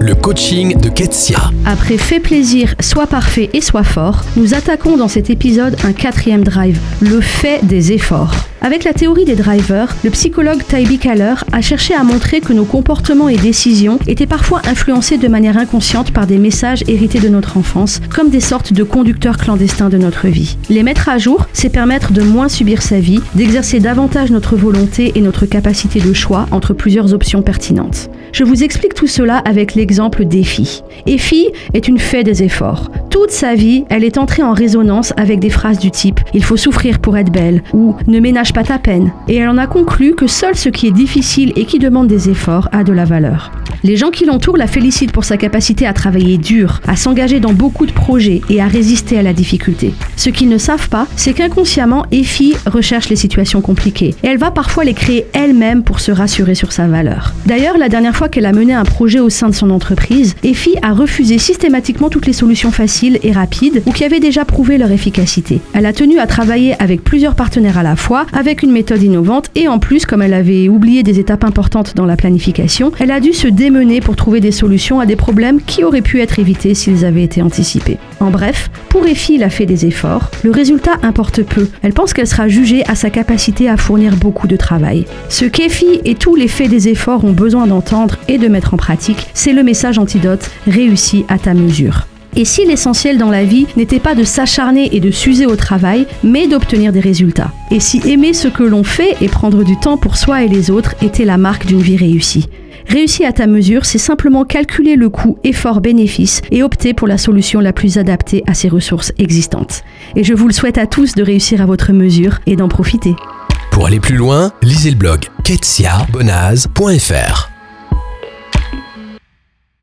Le coaching de Ketsia. Après fait plaisir, soit parfait et soit fort, nous attaquons dans cet épisode un quatrième drive, le fait des efforts. Avec la théorie des drivers, le psychologue Tybee Kaller a cherché à montrer que nos comportements et décisions étaient parfois influencés de manière inconsciente par des messages hérités de notre enfance, comme des sortes de conducteurs clandestins de notre vie. Les mettre à jour, c'est permettre de moins subir sa vie, d'exercer davantage notre volonté et notre capacité de choix entre plusieurs options pertinentes. Je vous explique tout cela avec l'exemple d'Effie. Effie est une fée des efforts. Toute sa vie, elle est entrée en résonance avec des phrases du type Il faut souffrir pour être belle ou Ne ménage pas ta peine. Et elle en a conclu que seul ce qui est difficile et qui demande des efforts a de la valeur. Les gens qui l'entourent la félicitent pour sa capacité à travailler dur, à s'engager dans beaucoup de projets et à résister à la difficulté. Ce qu'ils ne savent pas, c'est qu'inconsciemment, Effie recherche les situations compliquées et elle va parfois les créer elle-même pour se rassurer sur sa valeur. D'ailleurs, la dernière fois qu'elle a mené un projet au sein de son entreprise, Effie a refusé systématiquement toutes les solutions faciles et rapides ou qui avaient déjà prouvé leur efficacité. Elle a tenu à travailler avec plusieurs partenaires à la fois, avec une méthode innovante et en plus, comme elle avait oublié des étapes importantes dans la planification, elle a dû se démarrer pour trouver des solutions à des problèmes qui auraient pu être évités s'ils avaient été anticipés. En bref, pour Effie, elle a fait des efforts. Le résultat importe peu. Elle pense qu'elle sera jugée à sa capacité à fournir beaucoup de travail. Ce qu'Effie et tous les faits des efforts ont besoin d'entendre et de mettre en pratique, c'est le message antidote réussi à ta mesure. Et si l'essentiel dans la vie n'était pas de s'acharner et de s'user au travail, mais d'obtenir des résultats? Et si aimer ce que l'on fait et prendre du temps pour soi et les autres était la marque d'une vie réussie? Réussir à ta mesure, c'est simplement calculer le coût effort-bénéfice et opter pour la solution la plus adaptée à ses ressources existantes. Et je vous le souhaite à tous de réussir à votre mesure et d'en profiter. Pour aller plus loin, lisez le blog ketsiabonaz.fr.